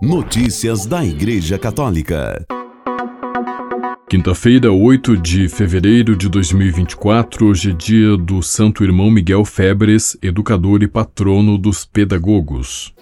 Notícias da Igreja Católica. Quinta-feira, 8 de fevereiro de 2024, hoje é dia do Santo Irmão Miguel Febres, educador e patrono dos pedagogos.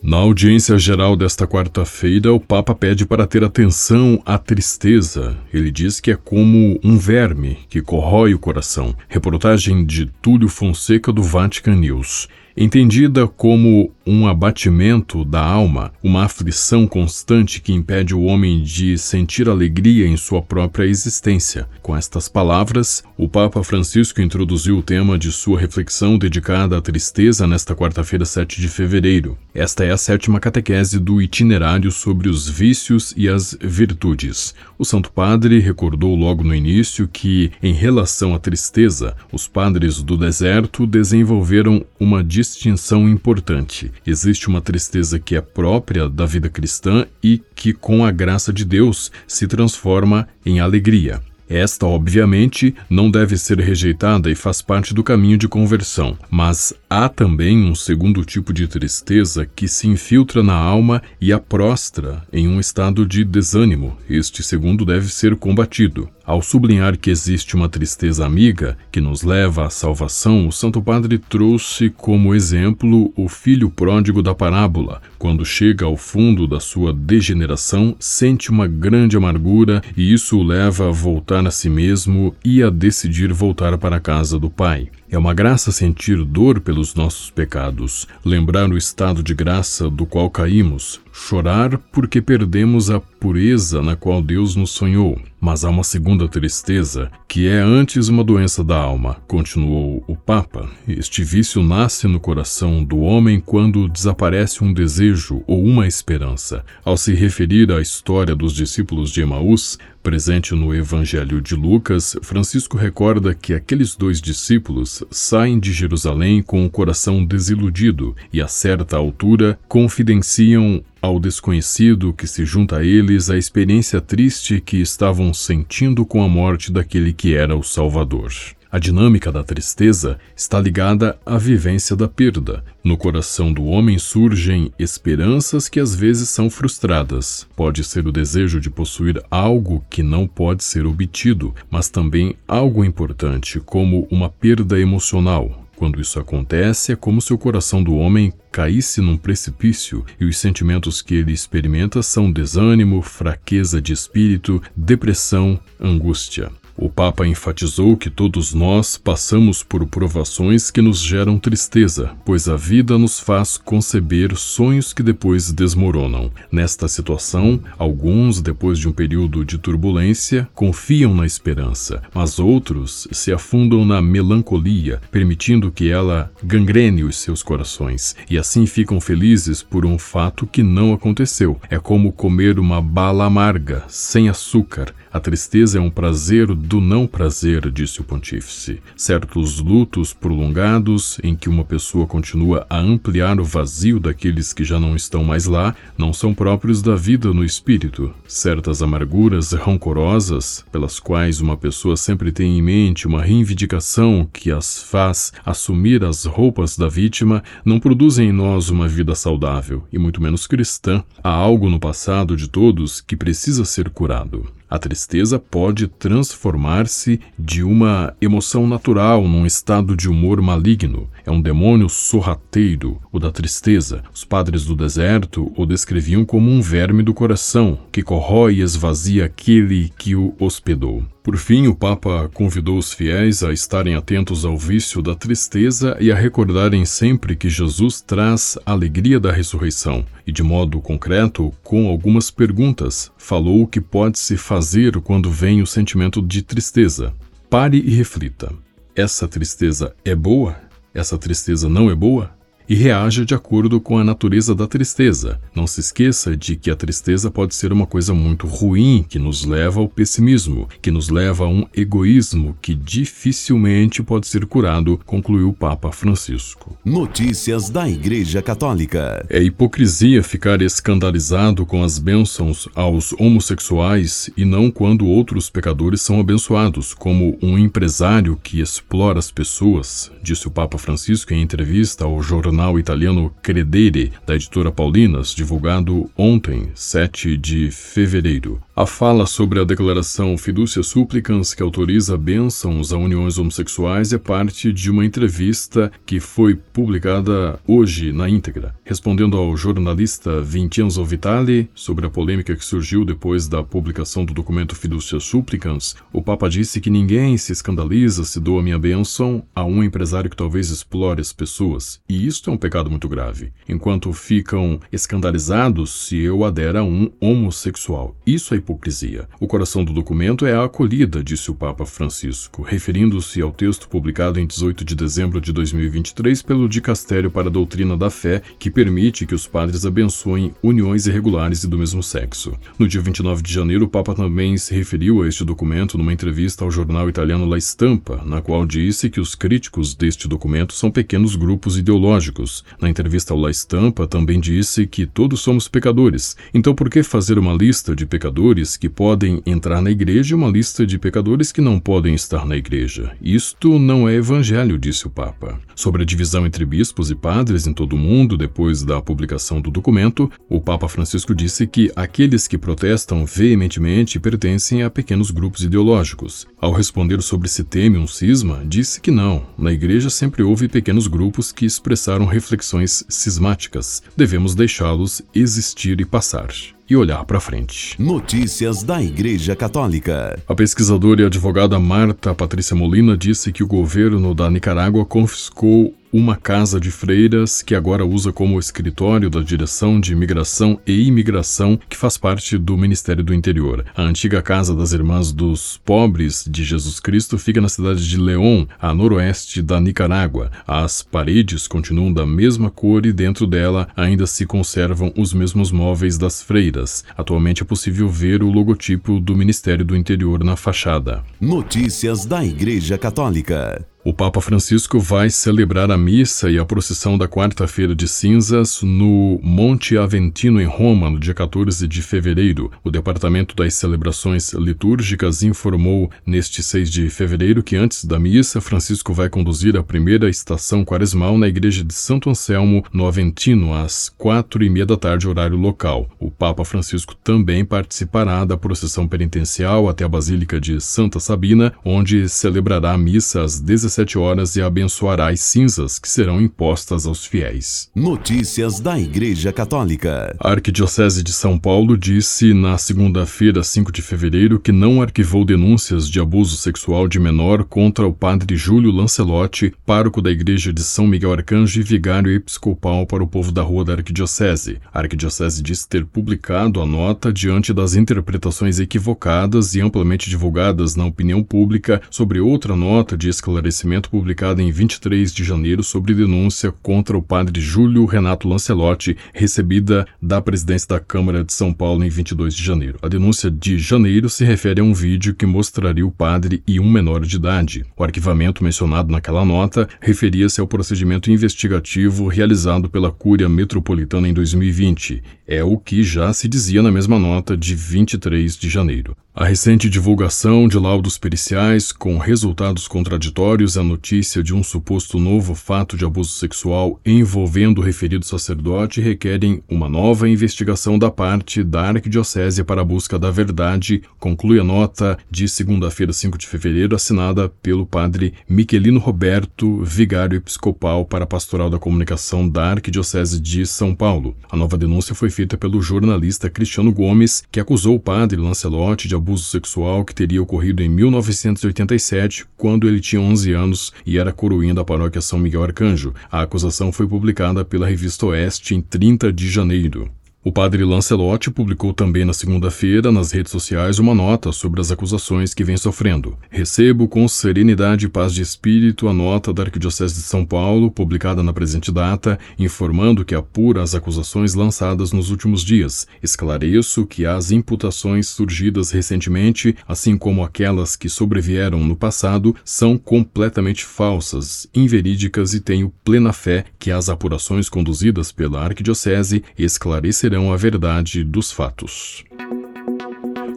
Na audiência geral desta quarta-feira, o Papa pede para ter atenção à tristeza. Ele diz que é como um verme que corrói o coração. Reportagem de Túlio Fonseca do Vatican News. Entendida como um abatimento da alma, uma aflição constante que impede o homem de sentir alegria em sua própria existência. Com estas palavras, o Papa Francisco introduziu o tema de sua reflexão dedicada à tristeza nesta quarta-feira, 7 de fevereiro. Esta é a sétima catequese do itinerário sobre os vícios e as virtudes. O Santo Padre recordou logo no início que, em relação à tristeza, os padres do deserto desenvolveram uma distinção importante. Existe uma tristeza que é própria da vida cristã e que, com a graça de Deus, se transforma em alegria. Esta, obviamente, não deve ser rejeitada e faz parte do caminho de conversão, mas há também um segundo tipo de tristeza que se infiltra na alma e a prostra em um estado de desânimo. Este segundo deve ser combatido. Ao sublinhar que existe uma tristeza amiga que nos leva à salvação, o Santo Padre trouxe como exemplo o filho pródigo da parábola. Quando chega ao fundo da sua degeneração, sente uma grande amargura e isso o leva a voltar a si mesmo e a decidir voltar para a casa do pai. É uma graça sentir dor pelos nossos pecados, lembrar o estado de graça do qual caímos, chorar porque perdemos a pureza na qual Deus nos sonhou. Mas há uma segunda tristeza, que é antes uma doença da alma, continuou o Papa. Este vício nasce no coração do homem quando desaparece um desejo ou uma esperança. Ao se referir à história dos discípulos de Emaús, presente no Evangelho de Lucas, Francisco recorda que aqueles dois discípulos saem de Jerusalém com o coração desiludido e, a certa altura, confidenciam ao desconhecido que se junta a eles a experiência triste que estavam sentindo com a morte daquele que era o Salvador. A dinâmica da tristeza está ligada à vivência da perda. No coração do homem surgem esperanças que às vezes são frustradas. Pode ser o desejo de possuir algo que não pode ser obtido, mas também algo importante, como uma perda emocional, quando isso acontece, é como se o coração do homem caísse num precipício e os sentimentos que ele experimenta são desânimo, fraqueza de espírito, depressão, angústia. O Papa enfatizou que todos nós passamos por provações que nos geram tristeza, pois a vida nos faz conceber sonhos que depois desmoronam. Nesta situação, alguns, depois de um período de turbulência, confiam na esperança, mas outros se afundam na melancolia, permitindo que ela gangrene os seus corações, e assim ficam felizes por um fato que não aconteceu. É como comer uma bala amarga, sem açúcar. A tristeza é um prazer do não prazer, disse o pontífice. Certos lutos prolongados, em que uma pessoa continua a ampliar o vazio daqueles que já não estão mais lá, não são próprios da vida no espírito. Certas amarguras rancorosas, pelas quais uma pessoa sempre tem em mente uma reivindicação que as faz assumir as roupas da vítima, não produzem em nós uma vida saudável, e muito menos cristã. Há algo no passado de todos que precisa ser curado. A tristeza pode transformar-se de uma emoção natural num estado de humor maligno. É um demônio sorrateiro, o da tristeza. Os padres do deserto o descreviam como um verme do coração que corrói e esvazia aquele que o hospedou. Por fim, o Papa convidou os fiéis a estarem atentos ao vício da tristeza e a recordarem sempre que Jesus traz a alegria da ressurreição. E, de modo concreto, com algumas perguntas, falou o que pode se fazer quando vem o sentimento de tristeza. Pare e reflita: essa tristeza é boa? Essa tristeza não é boa? E reaja de acordo com a natureza da tristeza. Não se esqueça de que a tristeza pode ser uma coisa muito ruim que nos leva ao pessimismo, que nos leva a um egoísmo que dificilmente pode ser curado, concluiu o Papa Francisco. Notícias da Igreja Católica. É hipocrisia ficar escandalizado com as bênçãos aos homossexuais e não quando outros pecadores são abençoados, como um empresário que explora as pessoas, disse o Papa Francisco em entrevista ao jornal jornal italiano Credere, da editora Paulinas, divulgado ontem, 7 de fevereiro. A fala sobre a declaração Fiducia Supplicans, que autoriza bênçãos a uniões homossexuais, é parte de uma entrevista que foi publicada hoje na íntegra. Respondendo ao jornalista Vincenzo Vitali sobre a polêmica que surgiu depois da publicação do documento Fiducia Supplicans, o Papa disse que ninguém se escandaliza se doa minha bênção a um empresário que talvez explore as pessoas. E isto é um pecado muito grave. Enquanto ficam escandalizados se eu adera a um homossexual. Isso é hipocrisia. O coração do documento é a acolhida, disse o Papa Francisco, referindo-se ao texto publicado em 18 de dezembro de 2023 pelo Dicastério para a Doutrina da Fé, que permite que os padres abençoem uniões irregulares e do mesmo sexo. No dia 29 de janeiro, o Papa também se referiu a este documento numa entrevista ao jornal italiano La Stampa, na qual disse que os críticos deste documento são pequenos grupos ideológicos. Na entrevista ao La Stampa, também disse que todos somos pecadores, então por que fazer uma lista de pecadores? Pecadores que podem entrar na igreja e uma lista de pecadores que não podem estar na igreja. Isto não é evangelho, disse o Papa. Sobre a divisão entre bispos e padres em todo o mundo depois da publicação do documento, o Papa Francisco disse que aqueles que protestam veementemente pertencem a pequenos grupos ideológicos. Ao responder sobre se teme um cisma, disse que não. Na igreja sempre houve pequenos grupos que expressaram reflexões cismáticas. Devemos deixá-los existir e passar e olhar para frente. Notícias da Igreja Católica. A pesquisadora e advogada Marta Patrícia Molina disse que o governo da Nicarágua confiscou uma casa de freiras que agora usa como escritório da Direção de Imigração e Imigração, que faz parte do Ministério do Interior. A antiga Casa das Irmãs dos Pobres de Jesus Cristo fica na cidade de León, a noroeste da Nicarágua. As paredes continuam da mesma cor e dentro dela ainda se conservam os mesmos móveis das freiras. Atualmente é possível ver o logotipo do Ministério do Interior na fachada. Notícias da Igreja Católica. O Papa Francisco vai celebrar a missa e a procissão da quarta-feira de cinzas no Monte Aventino, em Roma, no dia 14 de fevereiro. O Departamento das Celebrações Litúrgicas informou neste 6 de fevereiro que antes da missa, Francisco vai conduzir a primeira estação quaresmal na igreja de Santo Anselmo, no Aventino, às quatro e meia da tarde, horário local. O Papa Francisco também participará da procissão penitencial até a Basílica de Santa Sabina, onde celebrará a missa às 17 17 horas e abençoará as cinzas que serão impostas aos fiéis. Notícias da Igreja Católica. A Arquidiocese de São Paulo disse na segunda-feira, 5 de fevereiro, que não arquivou denúncias de abuso sexual de menor contra o padre Júlio Lancelotti, pároco da Igreja de São Miguel Arcanjo e vigário episcopal para o povo da rua da Arquidiocese. A Arquidiocese disse ter publicado a nota diante das interpretações equivocadas e amplamente divulgadas na opinião pública sobre outra nota de esclarecimento conhecimento publicada em 23 de janeiro sobre denúncia contra o padre Júlio Renato Lancelotti, recebida da presidência da Câmara de São Paulo em 22 de janeiro. A denúncia de janeiro se refere a um vídeo que mostraria o padre e um menor de idade. O arquivamento mencionado naquela nota referia-se ao procedimento investigativo realizado pela Cúria Metropolitana em 2020. É o que já se dizia na mesma nota de 23 de janeiro. A recente divulgação de laudos periciais com resultados contraditórios à notícia de um suposto novo fato de abuso sexual envolvendo o referido sacerdote requerem uma nova investigação da parte da Arquidiocese para a busca da verdade, conclui a nota de segunda-feira, 5 de fevereiro, assinada pelo padre Miquelino Roberto, vigário episcopal para a Pastoral da Comunicação da Arquidiocese de São Paulo. A nova denúncia foi feita pelo jornalista Cristiano Gomes, que acusou o padre Lancelotti de abuso sexual que teria ocorrido em 1987, quando ele tinha 11 anos e era coroinha da paróquia São Miguel Arcanjo. A acusação foi publicada pela revista Oeste em 30 de janeiro. O padre Lancelotti publicou também na segunda-feira nas redes sociais uma nota sobre as acusações que vem sofrendo. Recebo com serenidade e paz de espírito a nota da Arquidiocese de São Paulo, publicada na presente data, informando que apura as acusações lançadas nos últimos dias. Esclareço que as imputações surgidas recentemente, assim como aquelas que sobrevieram no passado, são completamente falsas, inverídicas e tenho plena fé que as apurações conduzidas pela Arquidiocese esclarecerão a verdade dos fatos.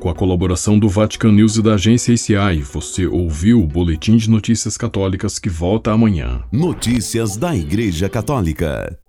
Com a colaboração do Vatican News e da agência ACI, você ouviu o Boletim de Notícias Católicas que volta amanhã. Notícias da Igreja Católica.